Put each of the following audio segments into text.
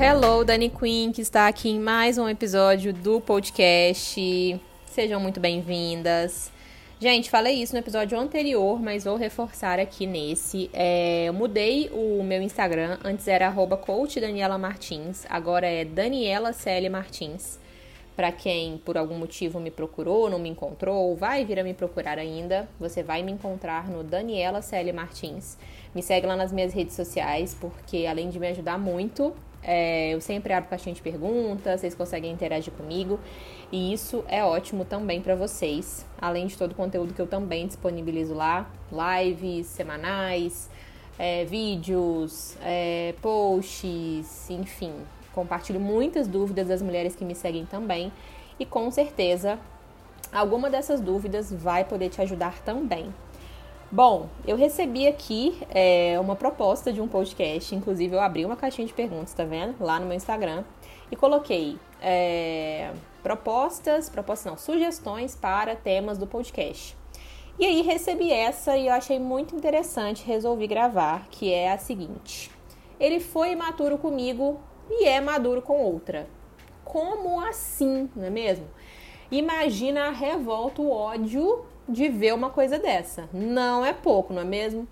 Hello, Dani Queen, que está aqui em mais um episódio do podcast. Sejam muito bem-vindas. Gente, falei isso no episódio anterior, mas vou reforçar aqui nesse. É, eu mudei o meu Instagram, antes era arroba coach Daniela Martins, agora é Daniela Célia Martins. Para quem por algum motivo me procurou, não me encontrou, vai vir a me procurar ainda, você vai me encontrar no Daniela Célia Martins. Me segue lá nas minhas redes sociais, porque além de me ajudar muito, é, eu sempre abro caixinha de perguntas, vocês conseguem interagir comigo. E isso é ótimo também para vocês, além de todo o conteúdo que eu também disponibilizo lá, lives semanais, é, vídeos, é, posts, enfim, compartilho muitas dúvidas das mulheres que me seguem também e com certeza alguma dessas dúvidas vai poder te ajudar também. Bom, eu recebi aqui é, uma proposta de um podcast, inclusive eu abri uma caixinha de perguntas, tá vendo? Lá no meu Instagram e coloquei é, propostas, propostas não, sugestões para temas do podcast. E aí recebi essa e eu achei muito interessante, resolvi gravar, que é a seguinte. Ele foi imaturo comigo e é maduro com outra. Como assim, não é mesmo? Imagina a revolta, o ódio de ver uma coisa dessa. Não é pouco, não é mesmo?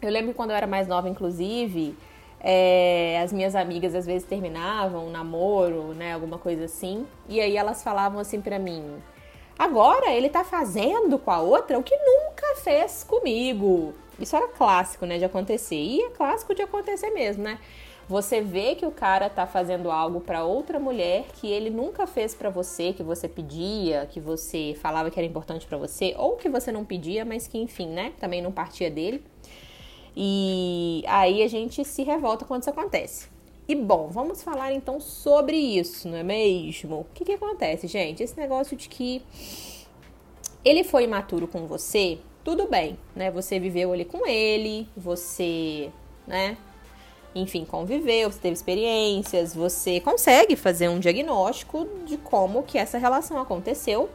Eu lembro quando eu era mais nova, inclusive, é, as minhas amigas às vezes terminavam um namoro, né, alguma coisa assim, e aí elas falavam assim para mim: agora ele tá fazendo com a outra o que nunca fez comigo. Isso era clássico, né, de acontecer. E é clássico de acontecer mesmo, né? Você vê que o cara tá fazendo algo para outra mulher que ele nunca fez para você, que você pedia, que você falava que era importante para você, ou que você não pedia, mas que enfim, né, também não partia dele. E aí a gente se revolta quando isso acontece. E bom, vamos falar então sobre isso, não é mesmo? O que, que acontece, gente? Esse negócio de que ele foi imaturo com você, tudo bem, né? Você viveu ali com ele, você, né? Enfim, conviveu, você teve experiências, você consegue fazer um diagnóstico de como que essa relação aconteceu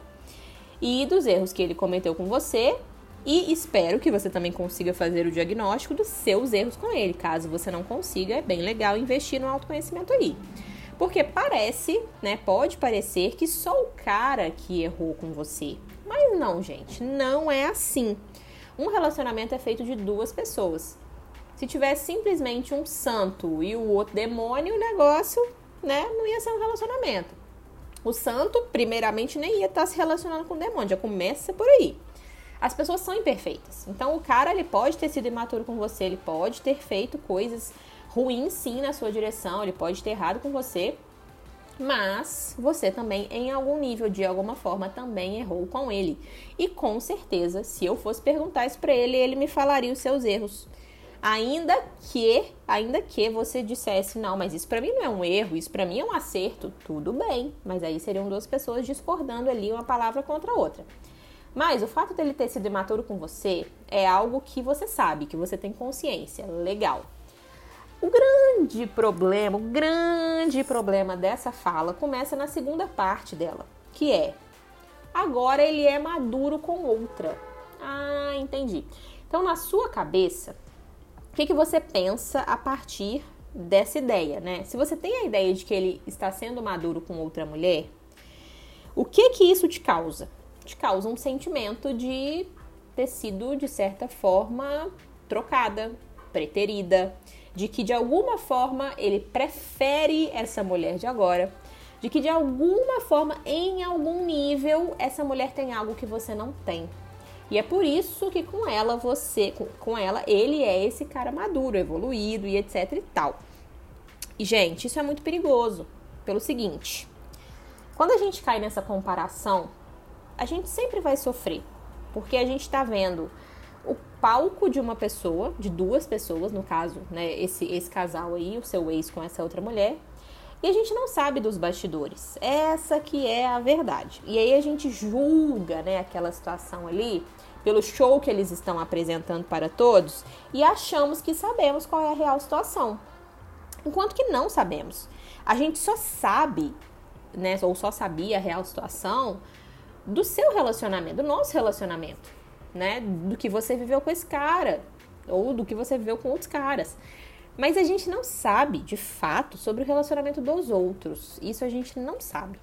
e dos erros que ele cometeu com você e espero que você também consiga fazer o diagnóstico dos seus erros com ele. Caso você não consiga, é bem legal investir no autoconhecimento aí. Porque parece, né? Pode parecer que só o cara que errou com você. Mas não, gente, não é assim. Um relacionamento é feito de duas pessoas. Se tivesse simplesmente um santo e o outro demônio, o negócio, né, não ia ser um relacionamento. O santo, primeiramente, nem ia estar se relacionando com o demônio, já começa por aí. As pessoas são imperfeitas. Então o cara ele pode ter sido imaturo com você, ele pode ter feito coisas ruins sim na sua direção, ele pode ter errado com você, mas você também em algum nível de alguma forma também errou com ele. E com certeza, se eu fosse perguntar isso para ele, ele me falaria os seus erros. Ainda que, ainda que você dissesse, não, mas isso para mim não é um erro, isso para mim é um acerto, tudo bem, mas aí seriam duas pessoas discordando ali uma palavra contra a outra. Mas o fato dele ter sido imaturo com você é algo que você sabe, que você tem consciência. Legal. O grande problema, o grande problema dessa fala começa na segunda parte dela, que é agora ele é maduro com outra. Ah, entendi. Então, na sua cabeça, o que, que você pensa a partir dessa ideia, né? Se você tem a ideia de que ele está sendo maduro com outra mulher, o que que isso te causa? te causa um sentimento de ter sido, de certa forma, trocada, preterida, de que de alguma forma ele prefere essa mulher de agora, de que de alguma forma, em algum nível, essa mulher tem algo que você não tem. E é por isso que com ela você, com ela, ele é esse cara maduro, evoluído e etc e tal. E gente, isso é muito perigoso, pelo seguinte: quando a gente cai nessa comparação a gente sempre vai sofrer, porque a gente está vendo o palco de uma pessoa, de duas pessoas, no caso, né, esse, esse casal aí, o seu ex com essa outra mulher, e a gente não sabe dos bastidores. Essa que é a verdade. E aí a gente julga, né, aquela situação ali pelo show que eles estão apresentando para todos e achamos que sabemos qual é a real situação. Enquanto que não sabemos. A gente só sabe, né, ou só sabia a real situação do seu relacionamento, do nosso relacionamento. né, do que você viveu com esse cara ou do que você viveu com outros caras. Mas a gente não sabe, de fato, sobre o relacionamento dos outros. Isso a gente não sabe.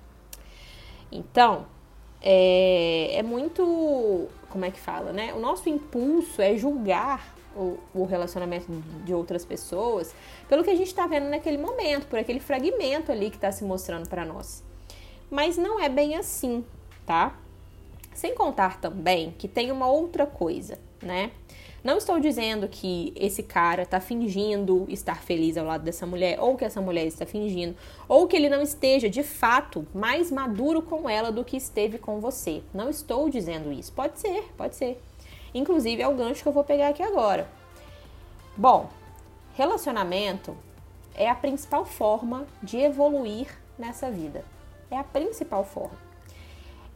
Então, é, é muito. Como é que fala, né? O nosso impulso é julgar o, o relacionamento de outras pessoas pelo que a gente está vendo naquele momento, por aquele fragmento ali que está se mostrando para nós. Mas não é bem assim, tá? Sem contar também que tem uma outra coisa, né? Não estou dizendo que esse cara está fingindo estar feliz ao lado dessa mulher, ou que essa mulher está fingindo, ou que ele não esteja de fato mais maduro com ela do que esteve com você. Não estou dizendo isso. Pode ser, pode ser. Inclusive é o gancho que eu vou pegar aqui agora. Bom, relacionamento é a principal forma de evoluir nessa vida. É a principal forma.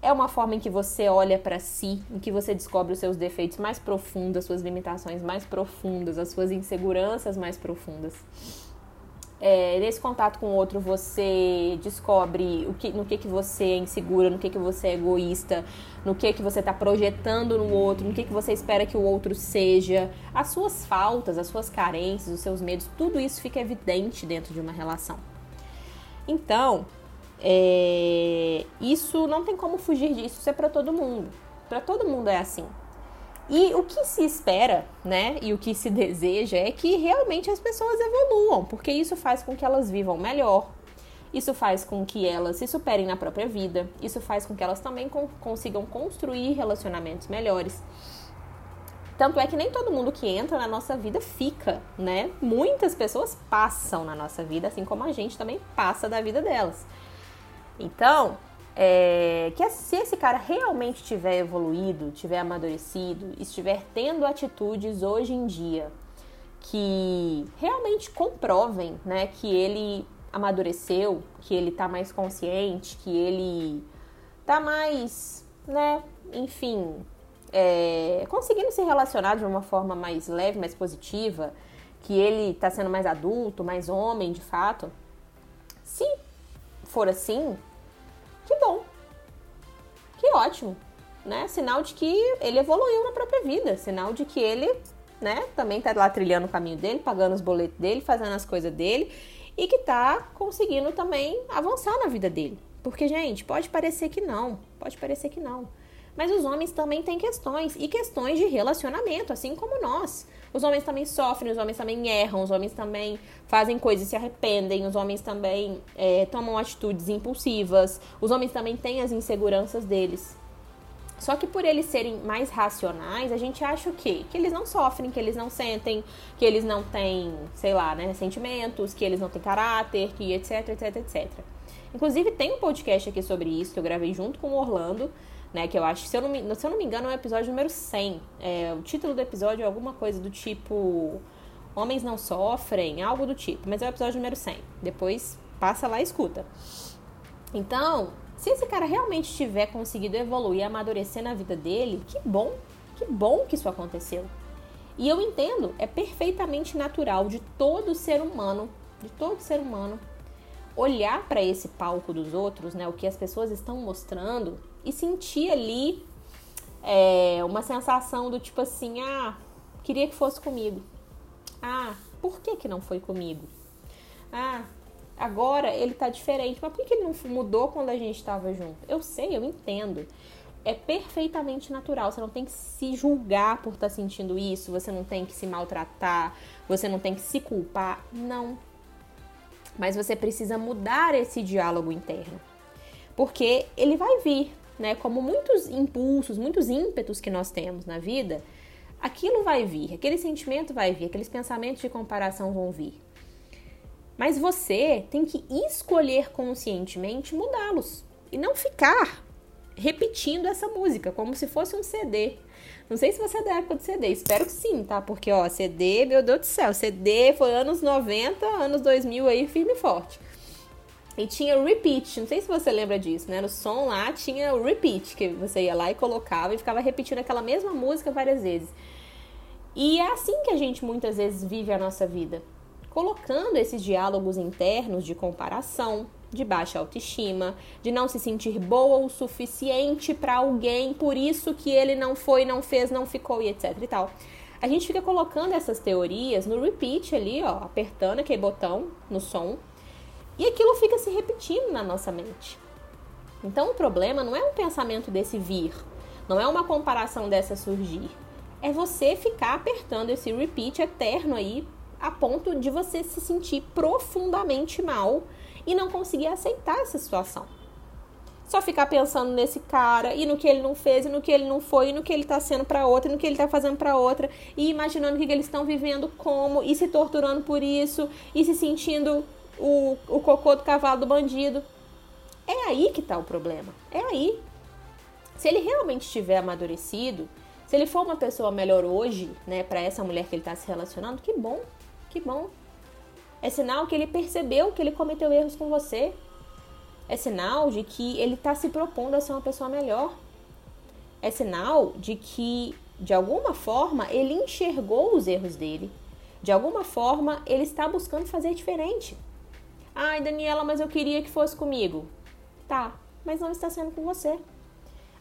É uma forma em que você olha para si, em que você descobre os seus defeitos mais profundos, as suas limitações mais profundas, as suas inseguranças mais profundas. É, nesse contato com o outro, você descobre o que, no que, que você é insegura, no que, que você é egoísta, no que, que você está projetando no outro, no que, que você espera que o outro seja, as suas faltas, as suas carências, os seus medos, tudo isso fica evidente dentro de uma relação. Então, é, isso não tem como fugir disso, isso é para todo mundo. Para todo mundo é assim. E o que se espera, né, e o que se deseja é que realmente as pessoas evoluam, porque isso faz com que elas vivam melhor, isso faz com que elas se superem na própria vida, isso faz com que elas também consigam construir relacionamentos melhores. Tanto é que nem todo mundo que entra na nossa vida fica, né? Muitas pessoas passam na nossa vida, assim como a gente também passa da vida delas. Então, é, que se esse cara realmente tiver evoluído, tiver amadurecido, estiver tendo atitudes hoje em dia que realmente comprovem, né, que ele amadureceu, que ele tá mais consciente, que ele tá mais, né, enfim, é, conseguindo se relacionar de uma forma mais leve, mais positiva, que ele tá sendo mais adulto, mais homem, de fato. Se for assim, que bom. Que ótimo, né? Sinal de que ele evoluiu na própria vida, sinal de que ele, né, também tá lá trilhando o caminho dele, pagando os boletos dele, fazendo as coisas dele e que tá conseguindo também avançar na vida dele. Porque, gente, pode parecer que não, pode parecer que não. Mas os homens também têm questões e questões de relacionamento, assim como nós. Os homens também sofrem, os homens também erram, os homens também fazem coisas e se arrependem, os homens também é, tomam atitudes impulsivas, os homens também têm as inseguranças deles. Só que por eles serem mais racionais, a gente acha o quê? Que eles não sofrem, que eles não sentem, que eles não têm, sei lá, né, sentimentos, que eles não têm caráter, que etc, etc, etc. Inclusive, tem um podcast aqui sobre isso que eu gravei junto com o Orlando, né? Que eu acho, se eu não me, se eu não me engano, é o episódio número 100. É, o título do episódio é alguma coisa do tipo Homens não sofrem, algo do tipo. Mas é o episódio número 100. Depois passa lá e escuta. Então, se esse cara realmente tiver conseguido evoluir e amadurecer na vida dele, que bom, que bom que isso aconteceu. E eu entendo, é perfeitamente natural de todo ser humano, de todo ser humano, olhar para esse palco dos outros, né, o que as pessoas estão mostrando e sentir ali é, uma sensação do tipo assim, ah, queria que fosse comigo. Ah, por que que não foi comigo? Ah, agora ele tá diferente, mas por que ele não mudou quando a gente estava junto? Eu sei, eu entendo. É perfeitamente natural, você não tem que se julgar por estar tá sentindo isso, você não tem que se maltratar, você não tem que se culpar, não. Mas você precisa mudar esse diálogo interno. Porque ele vai vir, né? Como muitos impulsos, muitos ímpetos que nós temos na vida, aquilo vai vir, aquele sentimento vai vir, aqueles pensamentos de comparação vão vir. Mas você tem que escolher conscientemente mudá-los e não ficar repetindo essa música como se fosse um CD. Não sei se você é da época do CD, espero que sim, tá? Porque, ó, CD, meu Deus do céu, CD foi anos 90, anos 2000 aí, firme e forte. E tinha o repeat, não sei se você lembra disso, né? No som lá tinha o repeat, que você ia lá e colocava e ficava repetindo aquela mesma música várias vezes. E é assim que a gente muitas vezes vive a nossa vida, colocando esses diálogos internos de comparação, de baixa autoestima, de não se sentir boa o suficiente para alguém, por isso que ele não foi, não fez, não ficou e etc e tal. A gente fica colocando essas teorias no repeat ali, ó, apertando aquele botão no som, e aquilo fica se repetindo na nossa mente. Então o problema não é um pensamento desse vir, não é uma comparação dessa surgir. É você ficar apertando esse repeat eterno aí a ponto de você se sentir profundamente mal e não conseguir aceitar essa situação. Só ficar pensando nesse cara e no que ele não fez, e no que ele não foi, e no que ele tá sendo para outra, e no que ele tá fazendo para outra, e imaginando o que, que eles estão vivendo como, e se torturando por isso, e se sentindo o, o cocô do cavalo do bandido. É aí que tá o problema. É aí. Se ele realmente estiver amadurecido, se ele for uma pessoa melhor hoje, né, para essa mulher que ele tá se relacionando, que bom, que bom. É sinal que ele percebeu que ele cometeu erros com você. É sinal de que ele está se propondo a ser uma pessoa melhor. É sinal de que, de alguma forma, ele enxergou os erros dele. De alguma forma, ele está buscando fazer diferente. Ai, Daniela, mas eu queria que fosse comigo. Tá, mas não está sendo com você.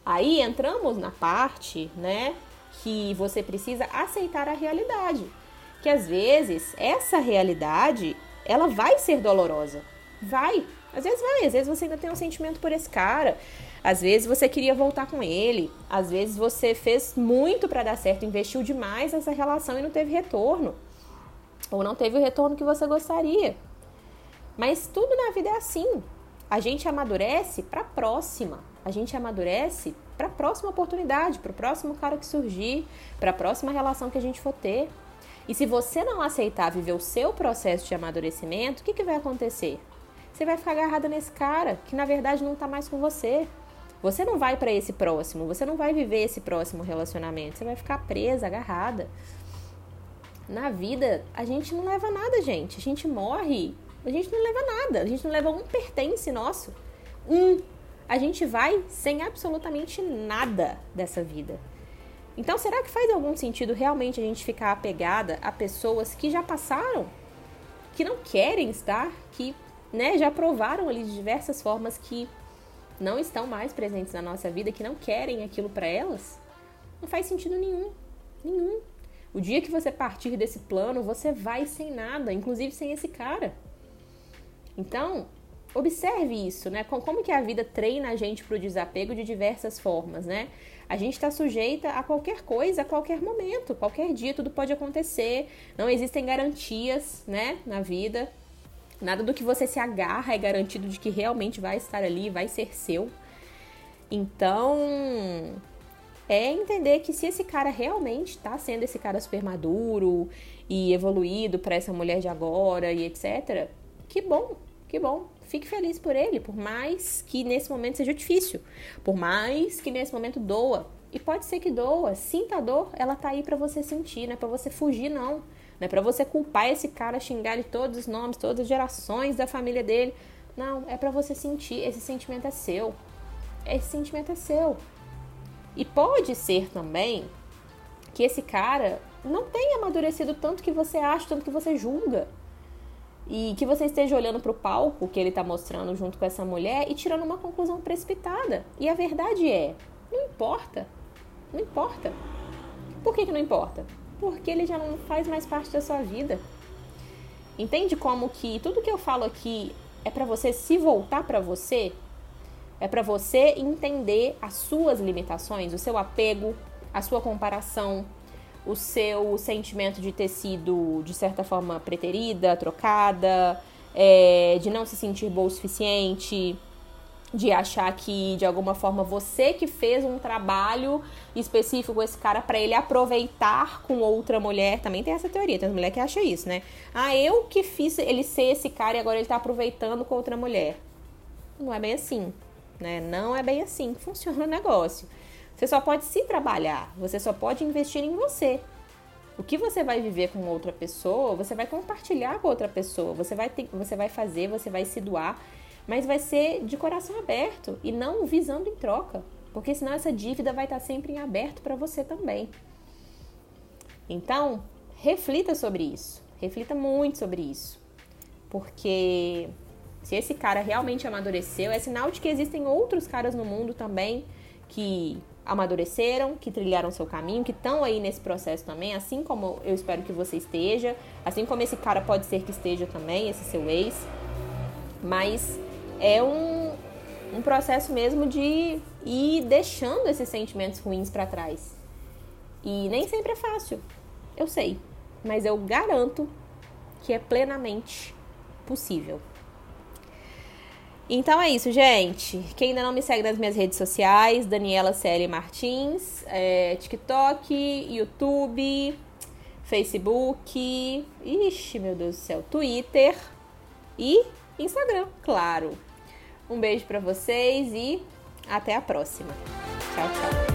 Aí entramos na parte, né, que você precisa aceitar a realidade que às vezes essa realidade ela vai ser dolorosa. Vai. Às vezes vai, às vezes você ainda tem um sentimento por esse cara. Às vezes você queria voltar com ele. Às vezes você fez muito para dar certo, investiu demais nessa relação e não teve retorno. Ou não teve o retorno que você gostaria. Mas tudo na vida é assim. A gente amadurece para a próxima. A gente amadurece para a próxima oportunidade, para o próximo cara que surgir, para a próxima relação que a gente for ter. E se você não aceitar viver o seu processo de amadurecimento, o que, que vai acontecer? Você vai ficar agarrada nesse cara que na verdade não está mais com você. Você não vai para esse próximo, você não vai viver esse próximo relacionamento, você vai ficar presa, agarrada. Na vida, a gente não leva nada, gente. A gente morre, a gente não leva nada, a gente não leva um pertence nosso. Um. A gente vai sem absolutamente nada dessa vida. Então, será que faz algum sentido realmente a gente ficar apegada a pessoas que já passaram, que não querem estar, que né, já provaram ali de diversas formas que não estão mais presentes na nossa vida, que não querem aquilo para elas? Não faz sentido nenhum. Nenhum. O dia que você partir desse plano, você vai sem nada, inclusive sem esse cara. Então, observe isso, né? Como que a vida treina a gente para o desapego de diversas formas, né? A gente está sujeita a qualquer coisa, a qualquer momento, qualquer dia, tudo pode acontecer. Não existem garantias, né, na vida. Nada do que você se agarra é garantido de que realmente vai estar ali, vai ser seu. Então, é entender que se esse cara realmente está sendo esse cara super maduro e evoluído para essa mulher de agora e etc, que bom, que bom. Fique feliz por ele, por mais que nesse momento seja difícil, por mais que nesse momento doa. E pode ser que doa, sinta a dor, ela tá aí para você sentir, não é para você fugir não. Não é para você culpar esse cara, xingar ele todos os nomes, todas as gerações da família dele. Não, é para você sentir, esse sentimento é seu. Esse sentimento é seu. E pode ser também que esse cara não tenha amadurecido tanto que você acha, tanto que você julga e que você esteja olhando para o palco que ele está mostrando junto com essa mulher e tirando uma conclusão precipitada. E a verdade é, não importa, não importa. Por que, que não importa? Porque ele já não faz mais parte da sua vida. Entende como que tudo que eu falo aqui é para você se voltar para você? É para você entender as suas limitações, o seu apego, a sua comparação, o seu sentimento de ter sido, de certa forma, preterida, trocada, é, de não se sentir boa o suficiente, de achar que de alguma forma você que fez um trabalho específico com esse cara para ele aproveitar com outra mulher. Também tem essa teoria, tem mulher que acha isso, né? Ah, eu que fiz ele ser esse cara e agora ele tá aproveitando com outra mulher. Não é bem assim, né? Não é bem assim que funciona o negócio. Você só pode se trabalhar, você só pode investir em você. O que você vai viver com outra pessoa, você vai compartilhar com outra pessoa, você vai, ter, você vai fazer, você vai se doar, mas vai ser de coração aberto e não visando em troca, porque senão essa dívida vai estar sempre em aberto para você também. Então, reflita sobre isso, reflita muito sobre isso, porque Se esse cara realmente amadureceu, é sinal de que existem outros caras no mundo também que amadureceram, que trilharam seu caminho, que estão aí nesse processo também, assim como eu espero que você esteja, assim como esse cara pode ser que esteja também, esse seu ex. Mas é um, um processo mesmo de ir deixando esses sentimentos ruins para trás. E nem sempre é fácil, eu sei, mas eu garanto que é plenamente possível. Então é isso, gente. Quem ainda não me segue nas minhas redes sociais, Daniela Celi Martins, é, TikTok, YouTube, Facebook, ixi, meu Deus do céu, Twitter e Instagram, claro. Um beijo para vocês e até a próxima. Tchau, tchau.